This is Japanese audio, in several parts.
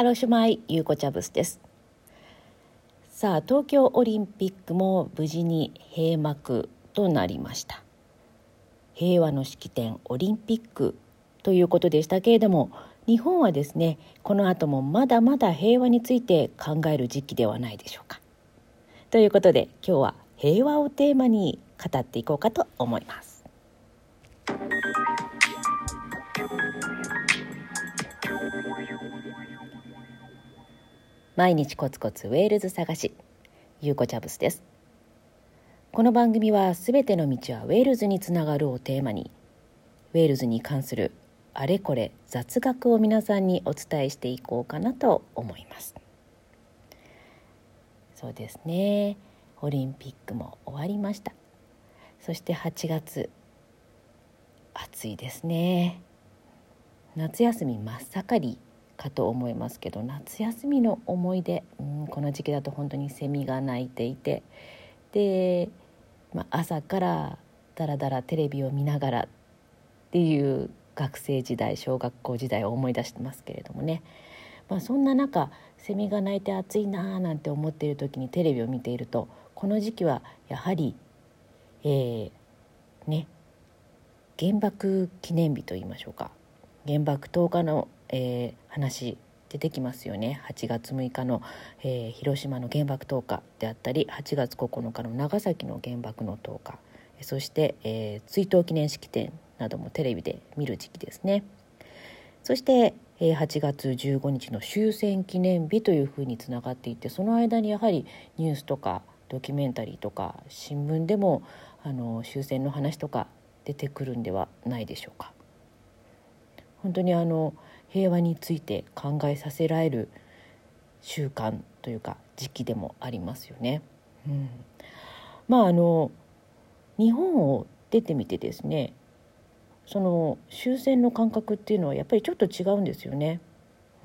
ハローシュマイゆうこチャブスです。さあ東京オリンピックも無事に閉幕となりました。平和の式典オリンピックということでしたけれども日本はですねこの後もまだまだ平和について考える時期ではないでしょうか。ということで今日は平和をテーマに語っていこうかと思います。毎日コツコツウェールズ探し。ゆうこチャブスです。この番組はすべての道はウェールズにつながるをテーマにウェールズに関するあれこれ雑学を皆さんにお伝えしていこうかなと思います。そうですね。オリンピックも終わりました。そして8月暑いですね。夏休み真っ盛り。かと思いますけど夏休みの思い出、うん、この時期だと本当にセミが鳴いていてで、まあ、朝からだらだらテレビを見ながらっていう学生時代小学校時代を思い出してますけれどもね、まあ、そんな中セミが鳴いて暑いなーなんて思っている時にテレビを見ているとこの時期はやはり、えー、ね原爆記念日といいましょうか。原爆投下のえー、話出てきますよね8月6日の、えー、広島の原爆投下であったり8月9日の長崎の原爆の投下そして、えー、追悼記念式典などもテレビで見る時期ですねそして、え、8月15日の終戦記念日というふうにつながっていてその間にやはりニュースとかドキュメンタリーとか新聞でもあの終戦の話とか出てくるんではないでしょうか。本当にあの平和について考えさせられる習慣というか時期でもありますよね。うん、まああの日本を出てみてですねその終戦の感覚っていうのはやっぱりちょっと違うんですよね。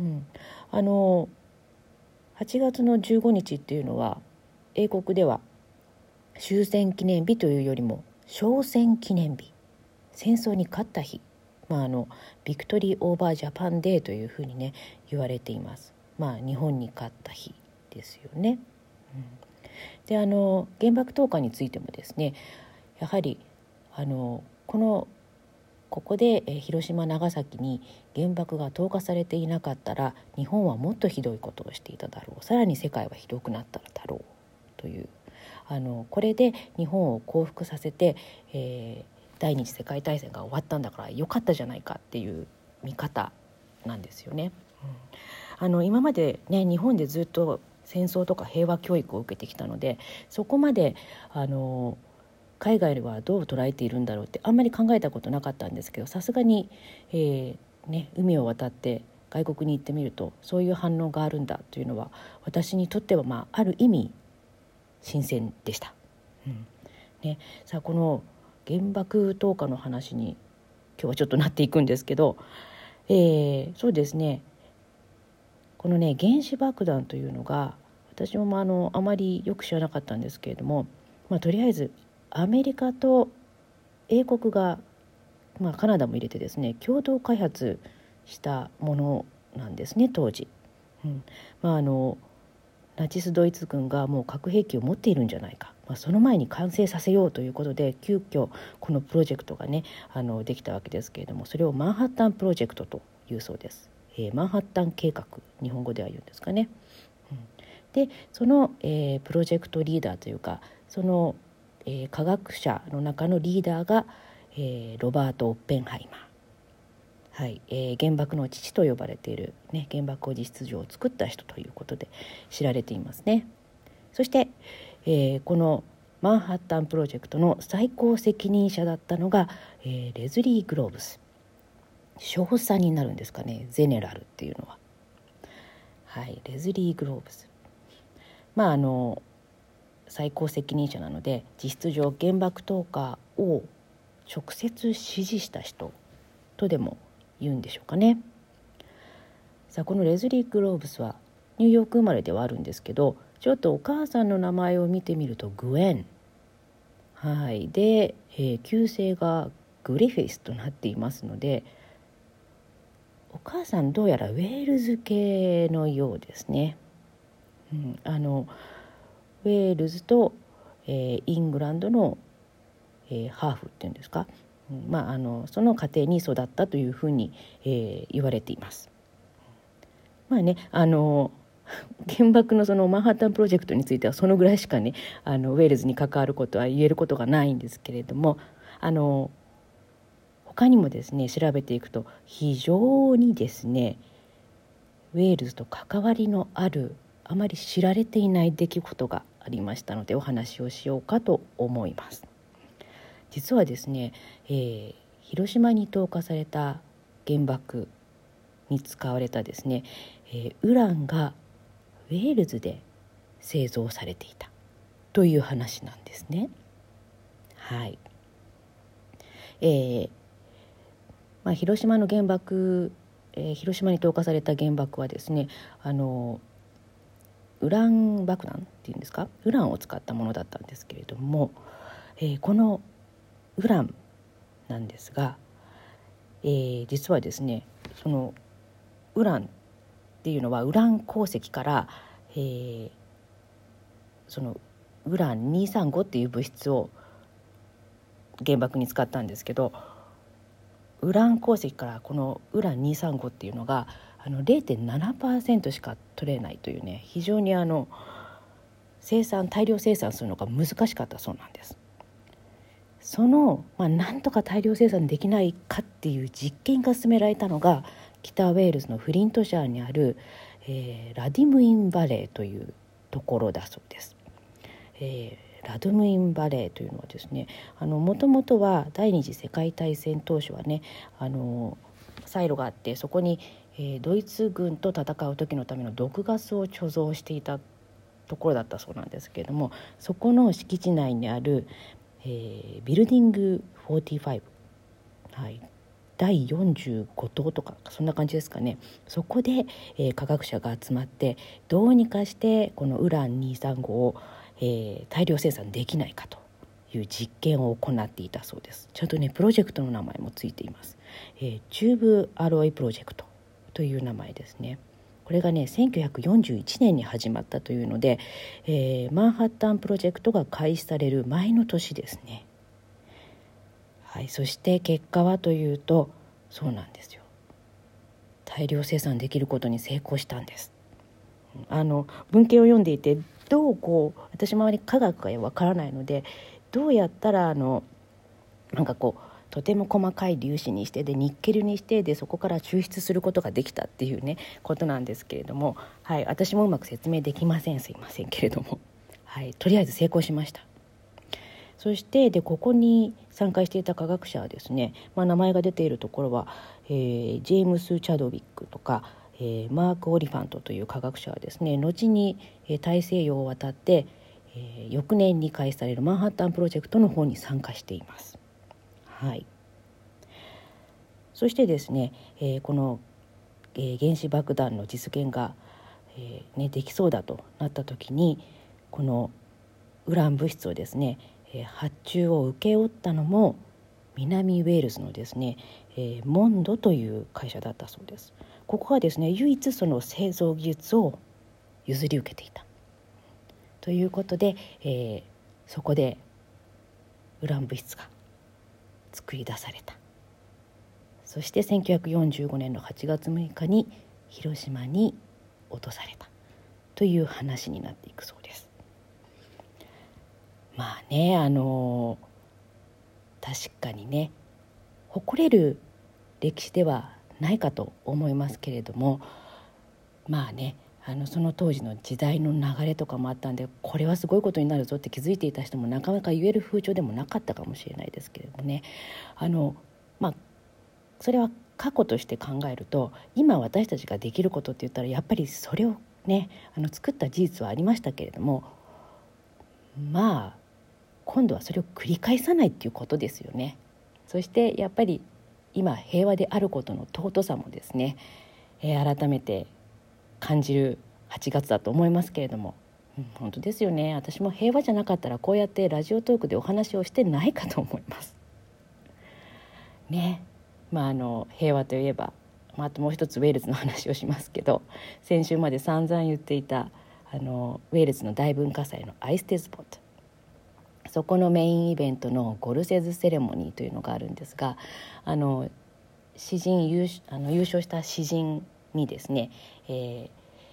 うん、あの8月の15日っていうのは英国では終戦記念日というよりも勝戦記念日戦争に勝った日まあ、あの Victory over Japan Day というふうにね言われています。まあ、日本に勝った日ですよね。うん、であの原爆投下についてもですねやはりあのこのここで広島長崎に原爆が投下されていなかったら日本はもっとひどいことをしていただろうさらに世界はひどくなっただろうというあのこれで日本を降伏させて、えー、第二次世界大戦が終わったんだからよかったじゃないかっていう見方なんですよね。うん、あの今までね日本でずっと戦争とか平和教育を受けてきたのでそこまであの海外ではどう捉えているんだろうってあんまり考えたことなかったんですけどさすがに、えー、ね、海を渡って外国に行ってみるとそういう反応があるんだというのは私にとっては、まあ、ある意味新鮮でした。うんね、さあこの原爆投下の話に今日はちょっとなっていくんですけど、えー、そうですね。このね原子爆弾というのが私もあのあまりよく知らなかったんですけれども、まあ、とりあえずアメリカと英国が、まあ、カナダも入れてですね共同開発したものなんですね当時。うん。まあ、あのナチスドイツ軍がもう核兵器を持っているんじゃないか、まあ、その前に完成させようということで急遽このプロジェクトがねあのできたわけですけれどもそれをマンハッタンプロジェクトというそうです、えー、マンハッタン計画日本語では言うんですかね。うん、でその、えー、プロジェクトリーダーというかその、えー、科学者の中のリーダーが、え、ロバート・オッペンハイマー。はいえー、原爆の父と呼ばれている、ね、原爆を実質上作った人ということで知られていますね。そして、えー、このマンハッタンプロジェクトの最高責任者だったのが、えー、レズリー・グローブス少佐になるんですかねゼネラルっていうのは。はいレズリー・グローブス。まああの最高責任者なので実質上原爆投下を直接指示した人とでも言うんでしょうかね。さあこのレズリー・グローブスはニューヨーク生まれではあるんですけどちょっとお母さんの名前を見てみるとグエン。はい。で、えー、旧姓がグリフィスとなっていますのでお母さんどうやらウェールズ系のようですね。うん、あのウェールズと、えー、イングランドの、えー、ハーフっていうんですか、うん、まあ、あのその家庭に育ったというふうに、えー、言われています。まあねあの原爆のそのマンハッタンプロジェクトについてはそのぐらいしかねあのウェールズに関わることは言えることがないんですけれどもあの他にもですね調べていくと非常にですねウェールズと関わりのあるあまり知られていない出来事がありましたのでお話をしようかと思います。実はですね、えー、広島に投下された原爆に使われたですね、えー、ウランがウェールズで製造されていたという話なんですね。はい。えー、まあ、広島の原爆、えー、広島に投下された原爆はですねあのウラン爆弾っていうんですか？ウランを使ったものだったんですけれども、えー、このウランなんですが、えー、実はですねそのウランっていうのはウラン鉱石から、えー、そのウラン235っていう物質を原爆に使ったんですけどウラン鉱石からこのウラン235っていうのがあの0.7%しか取れないというね非常にあの生産大量生産するのが難しかったそうなんです。その、まあ、なんとか大量生産できないかっていう実験が進められたのが北ウェールズのフリントシャーにある、えー、ラディムインバレーというところだそうです。えー、ラドムインバレーというのはですねもともとは第二次世界大戦当初はねあのサイロがあってそこに、えー、ドイツ軍と戦う時のための毒ガスを貯蔵していたところだったそうなんですけれどもそこの敷地内にある、えー、ビルディング45、はい、第45棟とかそんな感じですかね。そこで、えー、科学者が集まってどうにかしてこのウラン235を、えー、大量生産できないかという実験を行っていたそうです。ちゃんとねプロジェクトの名前もついています、えー、チューブアロイプロジェクトという名前ですね。これがね1941年に始まったというので、えー、マンハッタンプロジェクトが開始される前の年ですね。はい、そして結果はというとそうなんですよ。大量生産できることに成功したんです。あの文献を読んでいてどうこう私周り科学がわからないのでどうやったらあのなんかこうとても細かい粒子にしてでニッケルにしてでそこから抽出することができたっていうねことなんですけれども、はい、私もうまく説明できません。すいませんけれども、はい、とりあえず成功しました。そしてでここに参加していた科学者はですね、まあ、名前が出ているところは、えー、ジェームス・チャドウィックとか、えー、マーク・オリファントという科学者はですね後に、えー、大西洋を渡って、えー、翌年に開始されるマンハッタンプロジェクトの方に参加しています。はい、そしてですね、えー、この、えー、原子爆弾の実現が、えーね、できそうだとなった時にこのウラン物質をですね発注を請け負ったのも南ウェールズのですね、えー、モンドという会社だったそうです。ここはですね唯一その製造技術を譲り受けていた。ということで、えー、そこでウラン物質が作り出された。そして1945年の8月6日に広島に落とされた。という話になっていくそうです。まあねあの確かにね誇れる歴史ではないかと思いますけれどもまあねあのその当時の時代の流れとかもあったんでこれはすごいことになるぞって気づいていた人もなかなか言える風潮でもなかったかもしれないですけれどもねあのまあそれは過去として考えると今私たちができることって言ったらやっぱりそれをねあの作った事実はありましたけれどもまあ今度はそれを繰り返さないっていうことですよね。そしてやっぱり今平和であることの尊さもですね、えー、改めて感じる8月だと思いますけれども、うん、本当ですよね私も平和じゃなかったらこうやってラジオトークでお話をしてないかと思います。ねまああの平和といえばまあ、あともう一つウェールズの話をしますけど先週まで散々言っていたあのウェールズの大文化祭のアイステスポットそこのメインイベントのゴルセズセレモニーというのがあるんですがあの詩人優あの優勝した詩人にですね、えー、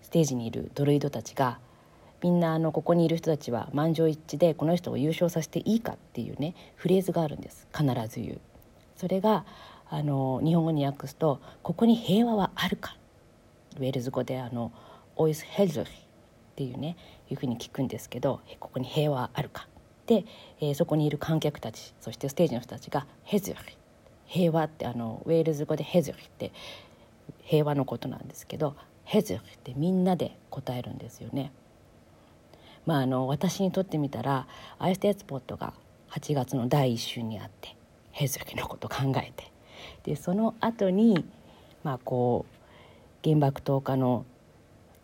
ステージにいるドルイドたちがみんなあのここにいる人たちは満場一致でこの人を優勝させていいかっていうねフレーズがあるんです。必ず言う。それがあの日本語に訳すと「ここに平和はあるか」ウェールズ語であの「オイスヘルズ」っていうねいうふうに聞くんですけどここに平和はあるか。で、えー、そこにいる観客たちそしてステージの人たちが「ヘズリ」平和ってあのウェールズ語で「ヘズリ」って平和のことなんですけど「ヘズリ」ってみんなで答えるんですよね。まあ、あの私にとってみたらアイステーツポットが8月の第1週にあってヘズリのこと考えてでその後にまあこう原爆投下の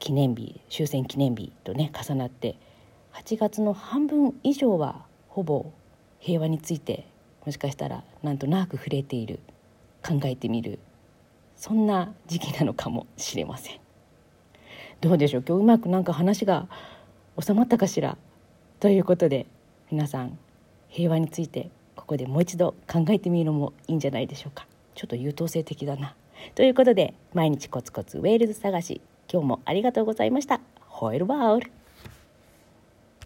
記念日終戦記念日とね重なって8月の半分以上はほぼ平和についてもしかしたらなんとなく触れている考えてみるそんな時期なのかもしれません。どうでしょう？今日うまくなんか話が収まったかしら？ということで皆さん平和についてここでもう一度考えてみるのもいいんじゃないでしょうか。ちょっと優等生的だな。ということで毎日コツコツウェールズ探し今日もありがとうございました。ホイルバール。